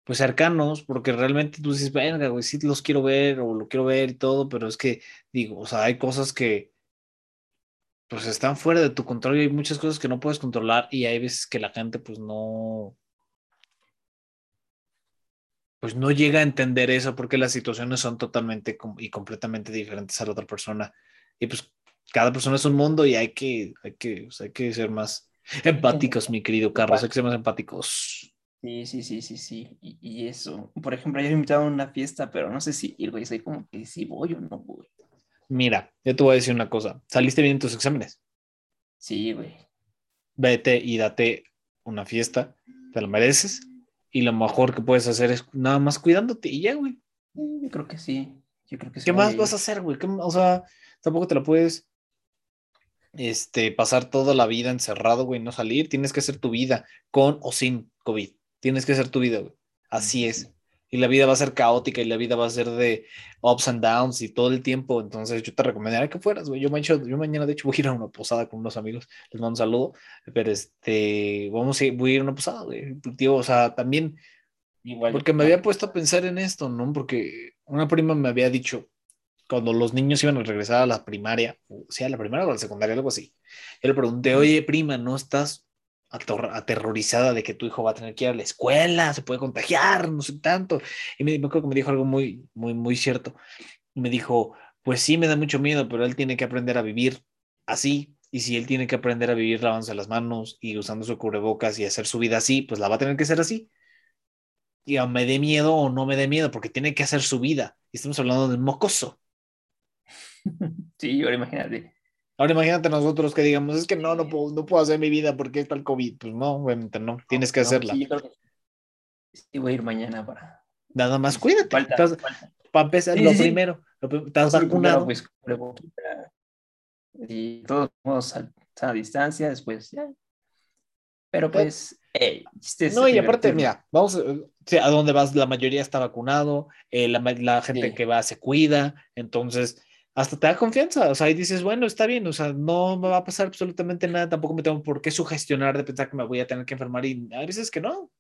Speaker 1: pues cercanos, porque realmente tú dices, venga, güey, sí los quiero ver o lo quiero ver y todo, pero es que, digo, o sea, hay cosas que, pues están fuera de tu control y hay muchas cosas que no puedes controlar y hay veces que la gente, pues no pues no llega a entender eso porque las situaciones son totalmente y completamente diferentes a la otra persona. Y pues cada persona es un mundo y hay que, hay que, o sea, hay que ser más empáticos, mi querido Carlos, hay que ser más empáticos.
Speaker 2: Sí, sí, sí, sí, sí. Y, y eso. Por ejemplo, ayer me invitaron a una fiesta, pero no sé si ir, güey. Soy como que si voy o no voy.
Speaker 1: Mira, yo te voy a decir una cosa. ¿Saliste bien en tus exámenes?
Speaker 2: Sí, güey.
Speaker 1: Vete y date una fiesta, te lo mereces. Y lo mejor que puedes hacer es nada más cuidándote y ya, güey.
Speaker 2: Sí, Yo creo que sí. Yo creo que sí.
Speaker 1: ¿Qué más vas a hacer, güey? ¿Qué- O sea, tampoco te la puedes este, pasar toda la vida encerrado, güey, no salir. Tienes que hacer tu vida con o sin COVID. Tienes que hacer tu vida, güey. Así
Speaker 2: Sí,
Speaker 1: es. Y la vida va a ser caótica y la vida va a ser de ups and downs y todo el tiempo. Entonces yo te recomendaría que fueras, güey. Yo, yo mañana, de hecho, voy a ir a una posada con unos amigos. Les mando un saludo. Pero este, vamos a ir, voy a ir a una posada, güey. Tío, o sea, también
Speaker 2: Igual.
Speaker 1: porque me había puesto a pensar en esto, ¿no? Porque una prima me había dicho, cuando los niños iban a regresar a la primaria, o sea, a la primaria o a la secundaria, algo así, yo le pregunté, oye, prima, ¿no estás aterrorizada de que tu hijo va a tener que ir a la escuela, se puede contagiar, no sé tanto? Y me, me acuerdo que me dijo algo muy, muy, muy cierto. Me dijo, pues sí, me da mucho miedo, pero él tiene que aprender a vivir así. Y si él tiene que aprender a vivir lavándose las manos y usando su cubrebocas y hacer su vida así, pues la va a tener que hacer así y a me dé miedo o no me dé miedo, porque tiene que hacer su vida. Y estamos hablando de mocoso. [laughs]
Speaker 2: Sí, ahora imagínate.
Speaker 1: Ahora imagínate nosotros que digamos, es que no, no puedo, no puedo hacer mi vida porque está el COVID. Pues no, obviamente no, tienes que
Speaker 2: No,
Speaker 1: hacerla.
Speaker 2: Sí, yo creo que sí voy a ir mañana para,
Speaker 1: Nada más cuídate.
Speaker 2: Falta,
Speaker 1: Estás-
Speaker 2: falta.
Speaker 1: para empezar,
Speaker 2: Sí,
Speaker 1: lo
Speaker 2: sí,
Speaker 1: primero, lo prim- estás vacunado.
Speaker 2: primero, pues, y todos vamos a a distancia, después ya. Pero pues, es
Speaker 1: No, y aparte, mira, vamos, sí, a donde vas, la mayoría está vacunado, eh, la, la gente
Speaker 2: Sí.
Speaker 1: que va se cuida, entonces hasta te da confianza, o sea, ahí dices, bueno, está bien, o sea, no me va a pasar absolutamente nada, tampoco me tengo por qué sugestionar de pensar que me voy a tener que enfermar y a veces que no.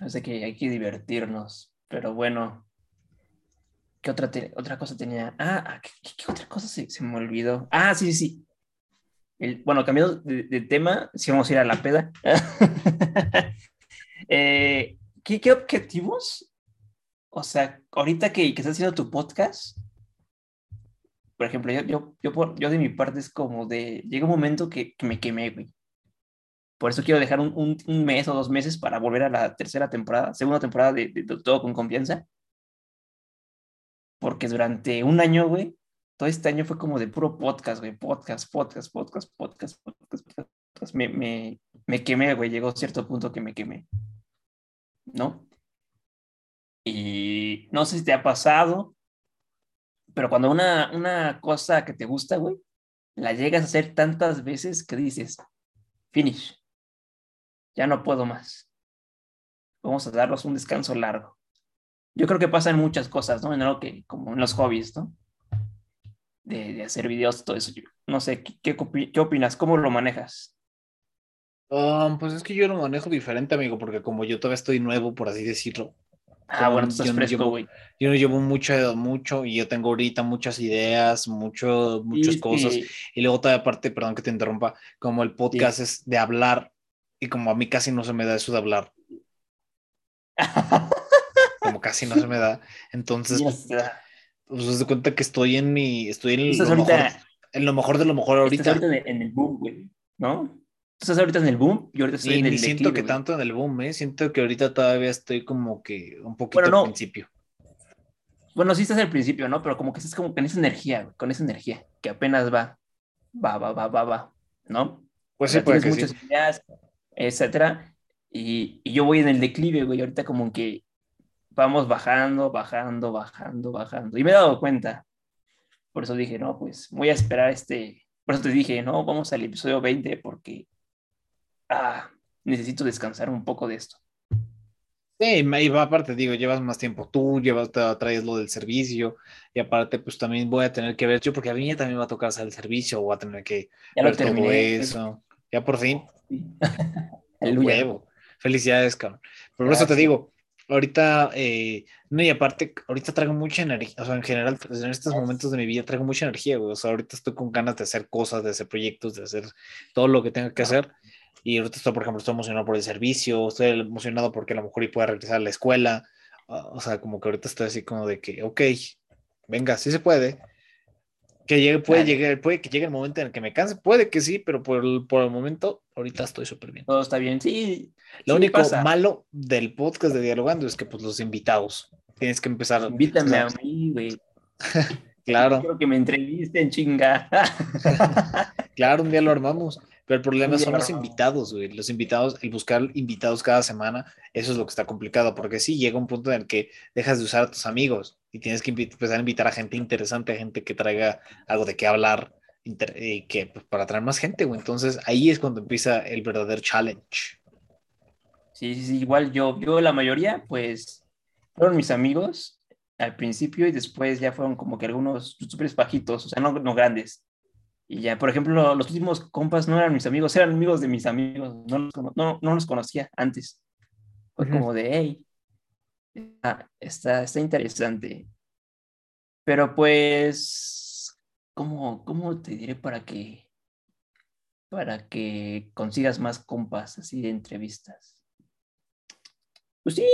Speaker 2: Así que hay que divertirnos. Pero bueno, ¿qué otra, te- otra cosa tenía? Ah, ah, ¿qué, qué- qué otra cosa se, se me olvidó? Ah, sí, sí, sí. El- bueno, cambiando de, de tema, si vamos a ir a la peda. [laughs] Eh, ¿qué, qué objetivos? O sea, ahorita que, que estás haciendo tu podcast, por ejemplo, yo, yo, yo, por- yo de mi parte es como de, llega un momento que, que me quemé, güey. Por eso quiero dejar un, un- un mes o dos meses para volver a la tercera temporada, segunda temporada de, de Todo con Confianza. Porque durante un año, güey, todo este año fue como de puro podcast, güey, podcast, podcast, podcast, podcast, podcast, podcast. Me, me, me quemé, güey, llegó cierto punto que me quemé. ¿No? No sé si te ha pasado, pero cuando una, una cosa que te gusta, güey, la llegas a hacer tantas veces que dices, finish, ya no puedo más. Vamos a darnos un descanso largo. Yo creo que pasa en muchas cosas, ¿no? En algo que, como en los hobbies, ¿no? De, de hacer videos, todo eso. No sé, ¿qué, qué opinas? ¿Cómo lo manejas?
Speaker 1: Um, pues es que yo lo manejo diferente, amigo, porque como yo todavía estoy nuevo, por así decirlo,
Speaker 2: Ah, bueno, tú estás
Speaker 1: yo no
Speaker 2: fresco,
Speaker 1: llevo-
Speaker 2: güey.
Speaker 1: yo no llevo mucho, mucho y yo tengo ahorita muchas ideas, mucho, muchas cosas. Y luego todavía aparte, perdón que te interrumpa, como el podcast es de hablar y como a mí casi no se me da eso de hablar, [laughs] como casi no se me da, entonces pues haz de cuenta que estoy en mi, estoy en
Speaker 2: estás
Speaker 1: lo mejor,
Speaker 2: ahorita,
Speaker 1: en lo mejor de lo mejor
Speaker 2: estás
Speaker 1: ahorita.
Speaker 2: ahorita en el, en el boom, güey, ¿no? Tú estás ahorita en el boom y ahorita estoy
Speaker 1: Y
Speaker 2: en el
Speaker 1: siento
Speaker 2: declive,
Speaker 1: que
Speaker 2: güey.
Speaker 1: tanto en el boom, ¿eh? Siento que ahorita todavía estoy como que un poquito
Speaker 2: Bueno, no.
Speaker 1: al principio.
Speaker 2: Bueno, sí estás al principio, ¿no? Pero como que estás como con esa energía, güey, con esa energía, que apenas va, va, va, va, va, va, ¿no?
Speaker 1: Pues
Speaker 2: O
Speaker 1: sí,
Speaker 2: sea,
Speaker 1: puede
Speaker 2: tienes
Speaker 1: que
Speaker 2: muchas
Speaker 1: sí.
Speaker 2: ideas, etcétera, y, y yo voy en el declive, güey, ahorita como que vamos bajando, bajando, bajando, bajando, y me he dado cuenta, por eso dije, no, pues voy a esperar este, por eso te dije, no, vamos al episodio 20 porque, ah, necesito descansar un poco de esto.
Speaker 1: Sí, y aparte, digo, llevas más tiempo tú, llevas, traes lo del servicio, y aparte, pues también voy a tener que ver yo, porque a mí ya también va a tocar hacer el servicio, voy a tener que
Speaker 2: Ya lo
Speaker 1: ver todo
Speaker 2: terminé.
Speaker 1: eso. Ya por fin, [laughs]
Speaker 2: Sí. Aleluya.
Speaker 1: huevo. Felicidades, cabrón. Pero por eso te digo, ahorita, eh, no, y aparte, ahorita traigo mucha energía, o sea, en general, pues, en estos momentos de mi vida traigo mucha energía, güey. O sea, ahorita estoy con ganas de hacer cosas, de hacer proyectos, de hacer todo lo que tenga que hacer. Y ahorita estoy, por ejemplo, estoy emocionado por el servicio, estoy emocionado porque a lo mejor y pueda regresar a la escuela. Ah, O sea, como que ahorita estoy así como de que, ok, venga, sí se puede. Que llegue, puede
Speaker 2: Dale.
Speaker 1: llegar, puede que llegue el momento en el que me canse, puede que sí, pero por el, por el momento, ahorita estoy súper bien.
Speaker 2: Todo está bien, sí.
Speaker 1: Lo
Speaker 2: sí
Speaker 1: único
Speaker 2: pasa.
Speaker 1: malo del podcast de Dialogando es que, pues, los invitados, tienes que empezar.
Speaker 2: Invítame
Speaker 1: ¿sabes?
Speaker 2: a mí, güey. [laughs]
Speaker 1: Claro,
Speaker 2: Quiero que me entrevisten, chinga. [laughs]
Speaker 1: claro, un día lo armamos. Pero el problema son
Speaker 2: lo
Speaker 1: los invitados, güey. Los invitados, el buscar invitados cada semana, eso es lo que está complicado, porque sí llega un punto en el que dejas de usar a tus amigos y tienes que empezar a invitar a gente interesante, a gente que traiga algo de qué hablar, que pues, para traer más gente, güey. Entonces ahí es cuando empieza el verdadero challenge.
Speaker 2: Sí, sí, sí, igual yo, yo la mayoría, pues, fueron mis amigos al principio y después ya fueron como que algunos youtubers bajitos, o sea, no, no grandes. Y ya, por ejemplo, los últimos compas no eran mis amigos, eran amigos de mis amigos, no los, no, no los conocía antes. Fue
Speaker 1: Ujú.
Speaker 2: como de, hey, está, está, está interesante. Pero pues, ¿cómo, cómo te diré para que, para que consigas más compas así de entrevistas? Pues sí,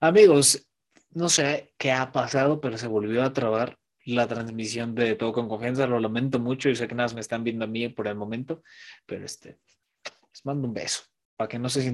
Speaker 1: Amigos, no sé qué ha pasado, pero se volvió a trabar la transmisión de Todo con Confianza. Lo lamento mucho. Yo sé que nada más me están viendo a mí por el momento, pero este, les mando un beso para que no se sientan.